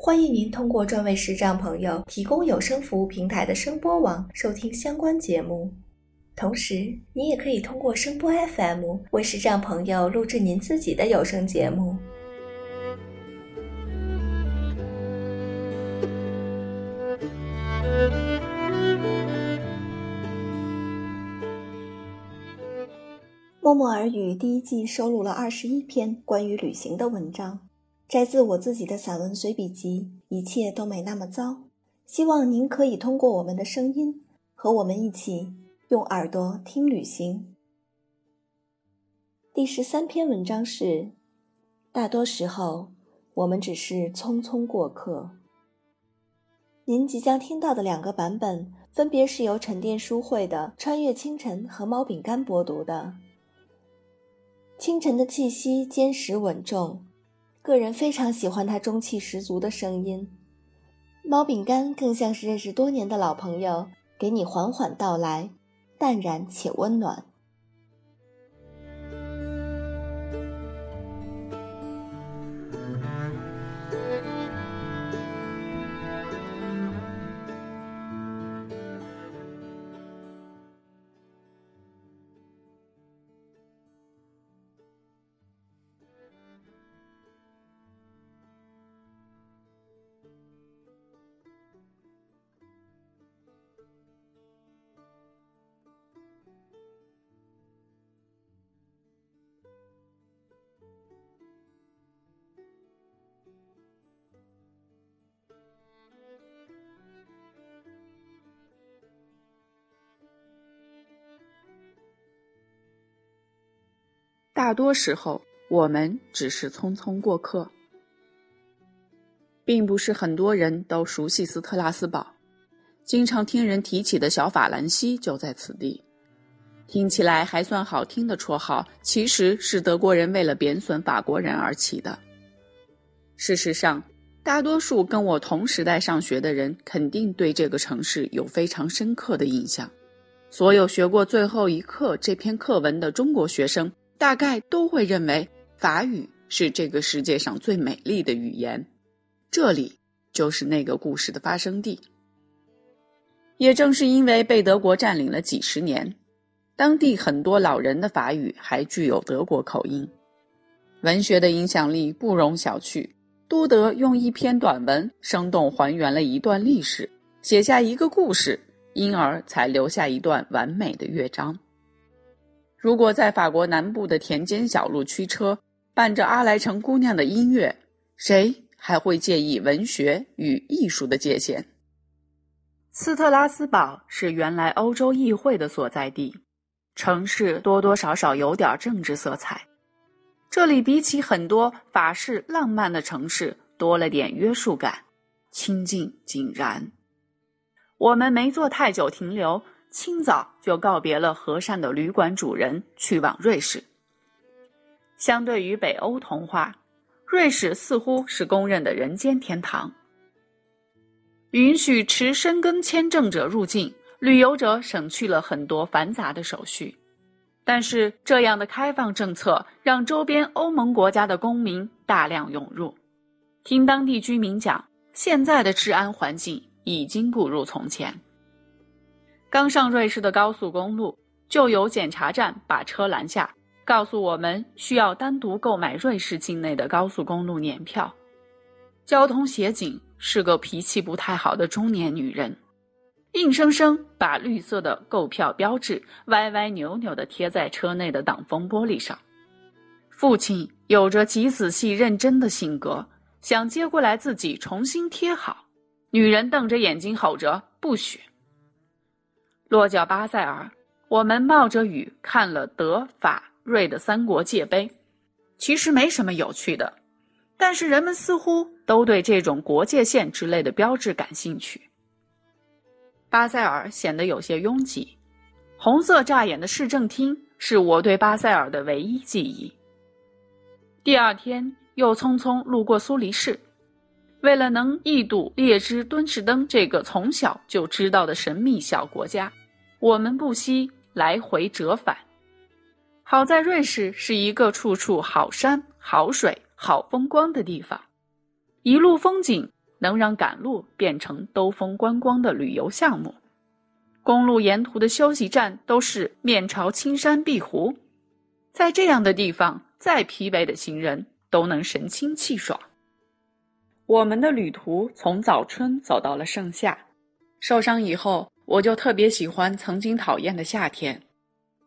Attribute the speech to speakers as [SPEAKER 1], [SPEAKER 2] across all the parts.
[SPEAKER 1] 欢迎您通过专为视障朋友提供有声服务平台的声波网收听相关节目。同时，您也可以通过声波 FM 为视障朋友录制您自己的有声节目。默默耳语第一季收录了二十一篇关于旅行的文章，摘自我自己的散文随笔集《一切都没那么糟》。希望您可以通过我们的声音，和我们一起。用耳朵听旅行。第十三篇文章是：大多时候，我们只是匆匆过客。您即将听到的两个版本，分别是由沉淀书会的《穿越清晨》和猫饼干播读的。清晨的气息坚实稳重，个人非常喜欢他中气十足的声音。猫饼干更像是认识多年的老朋友，给你缓缓道来。淡然且温暖。
[SPEAKER 2] 大多时候，我们只是匆匆过客，并不是很多人都熟悉斯特拉斯堡。经常听人提起的小法兰西就在此地。听起来还算好听的绰号，其实是德国人为了贬损法国人而起的。事实上，大多数跟我同时代上学的人，肯定对这个城市有非常深刻的印象。所有学过《最后一课》这篇课文的中国学生。大概都会认为法语是这个世界上最美丽的语言，这里就是那个故事的发生地。也正是因为被德国占领了几十年，当地很多老人的法语还具有德国口音。文学的影响力不容小觑，都德用一篇短文生动还原了一段历史，写下一个故事，因而才留下一段完美的乐章。如果在法国南部的田间小路驱车，伴着阿莱城姑娘的音乐，谁还会介意文学与艺术的界限？斯特拉斯堡是原来欧洲议会的所在地，城市多多少少有点政治色彩。这里比起很多法式浪漫的城市，多了点约束感，清静井然。我们没做太久停留。清早就告别了和善的旅馆主人，去往瑞士。相对于北欧童话，瑞士似乎是公认的人间天堂。允许持申根签证者入境，旅游者省去了很多繁杂的手续。但是，这样的开放政策让周边欧盟国家的公民大量涌入。听当地居民讲，现在的治安环境已经不如从前。刚上瑞士的高速公路，就有检查站把车拦下，告诉我们需要单独购买瑞士境内的高速公路年票。交通协警是个脾气不太好的中年女人，硬生生把绿色的购票标志歪歪扭扭地贴在车内的挡风玻璃上。父亲有着极仔细认真的性格，想接过来自己重新贴好，女人瞪着眼睛吼着：“不许！”落脚巴塞尔，我们冒着雨看了德法瑞的三国界碑，其实没什么有趣的，但是人们似乎都对这种国界线之类的标志感兴趣。巴塞尔显得有些拥挤。红色乍眼的市政厅是我对巴塞尔的唯一记忆。第二天又匆匆路过苏黎世，为了能一睹列支敦士登这个从小就知道的神秘小国家，我们不惜来回折返。好在瑞士是一个处处好山好水好风光的地方，一路风景能让赶路变成兜风观光的旅游项目。公路沿途的休息站都是面朝青山碧湖，在这样的地方，再疲惫的行人都能神清气爽。我们的旅途从早春走到了盛夏。受伤以后，我就特别喜欢曾经讨厌的夏天：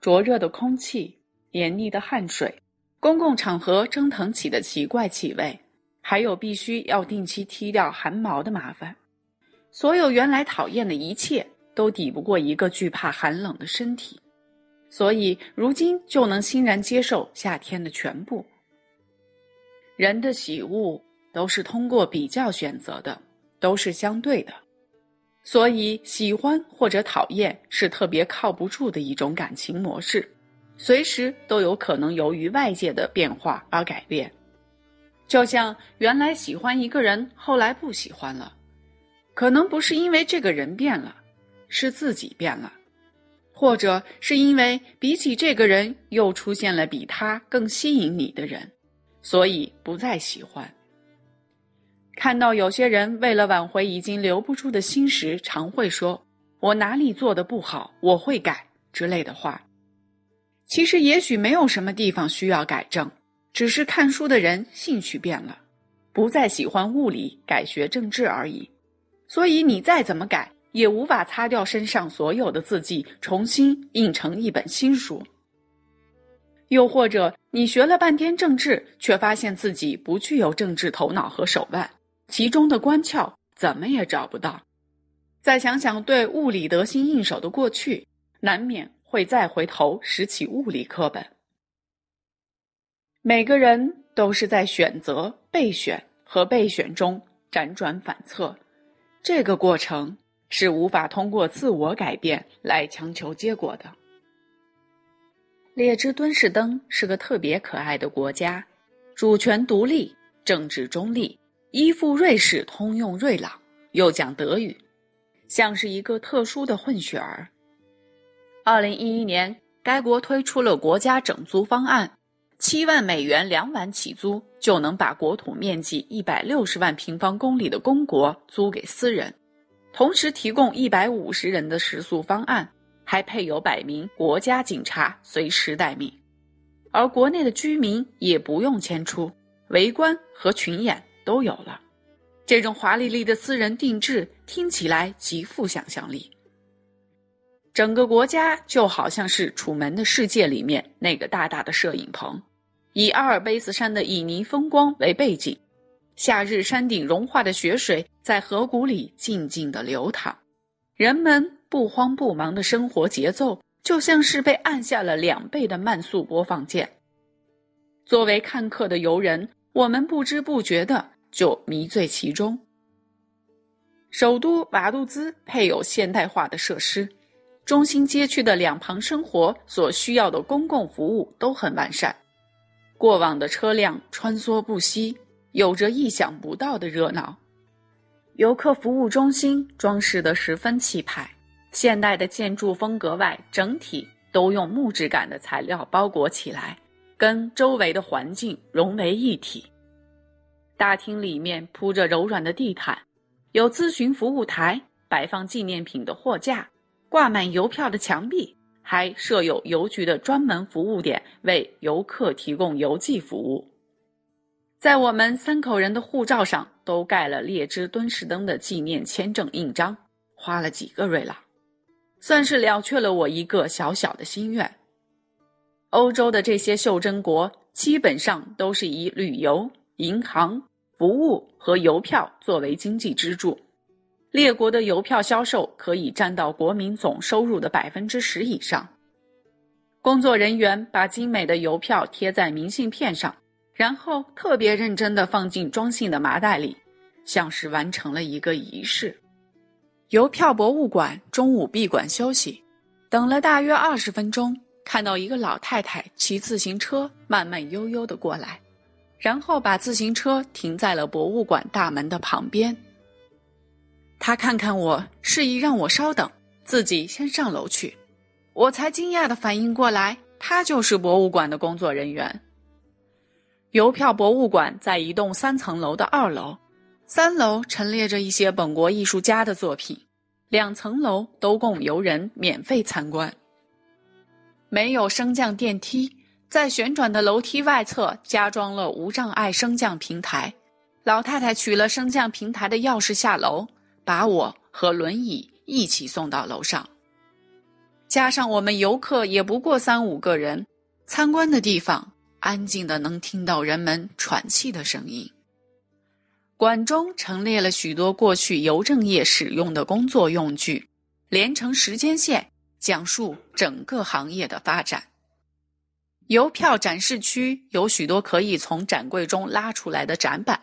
[SPEAKER 2] 灼热的空气、黏腻的汗水、公共场合蒸腾起的奇怪气味，还有必须要定期剃掉汗毛的麻烦。所有原来讨厌的一切。都抵不过一个惧怕寒冷的身体，所以如今就能欣然接受夏天的全部。人的喜恶都是通过比较选择的，都是相对的，所以喜欢或者讨厌是特别靠不住的一种感情模式，随时都有可能由于外界的变化而改变。就像原来喜欢一个人，后来不喜欢了，可能不是因为这个人变了。是自己变了，或者是因为比起这个人又出现了比他更吸引你的人，所以不再喜欢。看到有些人为了挽回已经留不住的心时，常会说：“我哪里做的不好，我会改”之类的话。其实也许没有什么地方需要改正，只是看书的人兴趣变了，不再喜欢物理，改学政治而已。所以你再怎么改。也无法擦掉身上所有的字迹，重新印成一本新书。又或者，你学了半天政治，却发现自己不具有政治头脑和手腕，其中的关窍怎么也找不到。再想想对物理得心应手的过去，难免会再回头拾起物理课本。每个人都是在选择、备选和备选中辗转反侧，这个过程。是无法通过自我改变来强求结果的。列支敦士登是个特别可爱的国家，主权独立，政治中立，依附瑞士通用瑞朗，又讲德语，像是一个特殊的混血儿。二零一一年，该国推出了国家整租方案，七万美元两晚起租就能把国土面积一百六十万平方公里的公国租给私人。同时提供一百五十人的食宿方案，还配有百名国家警察随时待命，而国内的居民也不用迁出，围观和群演都有了。这种华丽丽的私人定制听起来极富想象力。整个国家就好像是《楚门的世界》里面那个大大的摄影棚，以阿尔卑斯山的旖旎风光为背景。夏日山顶融化的雪水在河谷里静静地流淌，人们不慌不忙的生活节奏就像是被按下了两倍的慢速播放键。作为看客的游人，我们不知不觉的就迷醉其中。首都瓦杜兹配有现代化的设施，中心街区的两旁生活所需要的公共服务都很完善，过往的车辆穿梭不息。有着意想不到的热闹，游客服务中心装饰得十分气派，现代的建筑风格外，整体都用木质感的材料包裹起来，跟周围的环境融为一体。大厅里面铺着柔软的地毯，有咨询服务台，摆放纪念品的货架，挂满邮票的墙壁，还设有邮局的专门服务点，为游客提供邮寄服务。在我们三口人的护照上都盖了列支敦士登的纪念签证印章，花了几个瑞郎，算是了却了我一个小小的心愿。欧洲的这些袖珍国基本上都是以旅游、银行服务和邮票作为经济支柱，列国的邮票销售可以占到国民总收入的百分之十以上。工作人员把精美的邮票贴在明信片上。然后特别认真地放进装信的麻袋里，像是完成了一个仪式。邮票博物馆中午闭馆休息，等了大约二十分钟，看到一个老太太骑自行车慢慢悠悠的过来，然后把自行车停在了博物馆大门的旁边。他看看我，示意让我稍等，自己先上楼去。我才惊讶的反应过来，他就是博物馆的工作人员。邮票博物馆在一栋三层楼的二楼。三楼陈列着一些本国艺术家的作品，两层楼都供游人免费参观。没有升降电梯，在旋转的楼梯外侧加装了无障碍升降平台。老太太取了升降平台的钥匙下楼，把我和轮椅一起送到楼上。加上我们游客也不过三五个人，参观的地方安静的能听到人们喘气的声音。馆中陈列了许多过去邮政业使用的工作用具，连成时间线，讲述整个行业的发展。邮票展示区有许多可以从展柜中拉出来的展板，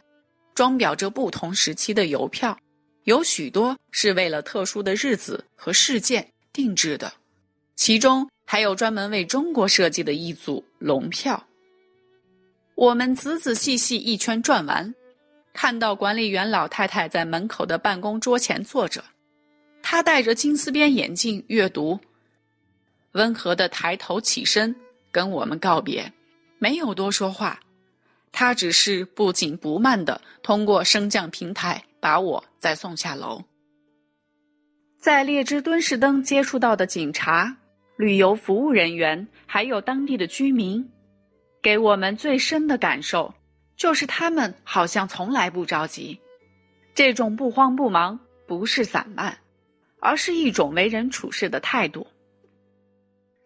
[SPEAKER 2] 装裱着不同时期的邮票，有许多是为了特殊的日子和事件定制的，其中还有专门为中国设计的一组龙票。我们仔仔细细一圈转完。看到管理员老太太在门口的办公桌前坐着，她戴着金丝边眼镜阅读，温和的抬头起身跟我们告别，没有多说话。他只是不紧不慢的通过升降平台把我再送下楼。在列支敦士登接触到的警察、旅游服务人员，还有当地的居民，给我们最深的感受。就是他们好像从来不着急，这种不慌不忙不是散漫，而是一种为人处事的态度。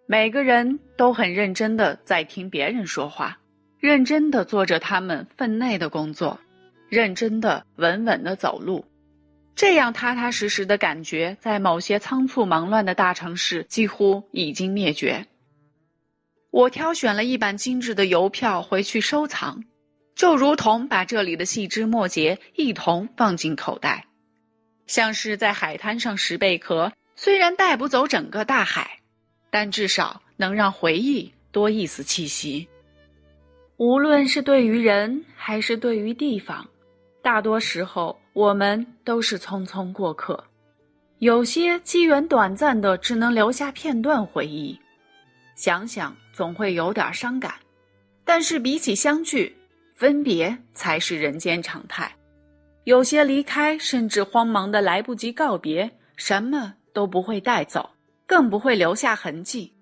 [SPEAKER 2] 每个人都很认真的在听别人说话，认真的做着他们分内的工作，认真的稳稳的走路，这样踏踏实实的感觉，在某些仓促忙乱的大城市几乎已经灭绝。我挑选了一版精致的邮票回去收藏。就如同把这里的细枝末节一同放进口袋，像是在海滩上拾贝壳。虽然带不走整个大海，但至少能让回忆多一丝气息。无论是对于人还是对于地方，大多时候我们都是匆匆过客。有些机缘短暂的，只能留下片段回忆。想想总会有点伤感，但是比起相聚。分别才是人间常态，有些离开甚至慌忙的来不及告别，什么都不会带走，更不会留下痕迹。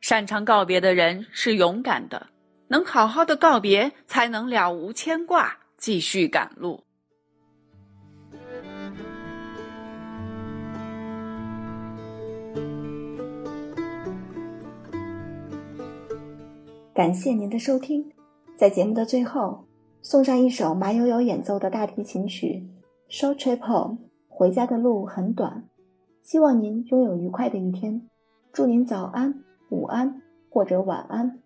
[SPEAKER 2] 擅长告别的人是勇敢的，能好好的告别，才能了无牵挂，继续赶路。
[SPEAKER 1] 感谢您的收听。在节目的最后，送上一首马友友演奏的大提琴曲《Short Trip Home》。回家的路很短，希望您拥有愉快的一天。祝您早安、午安或者晚安。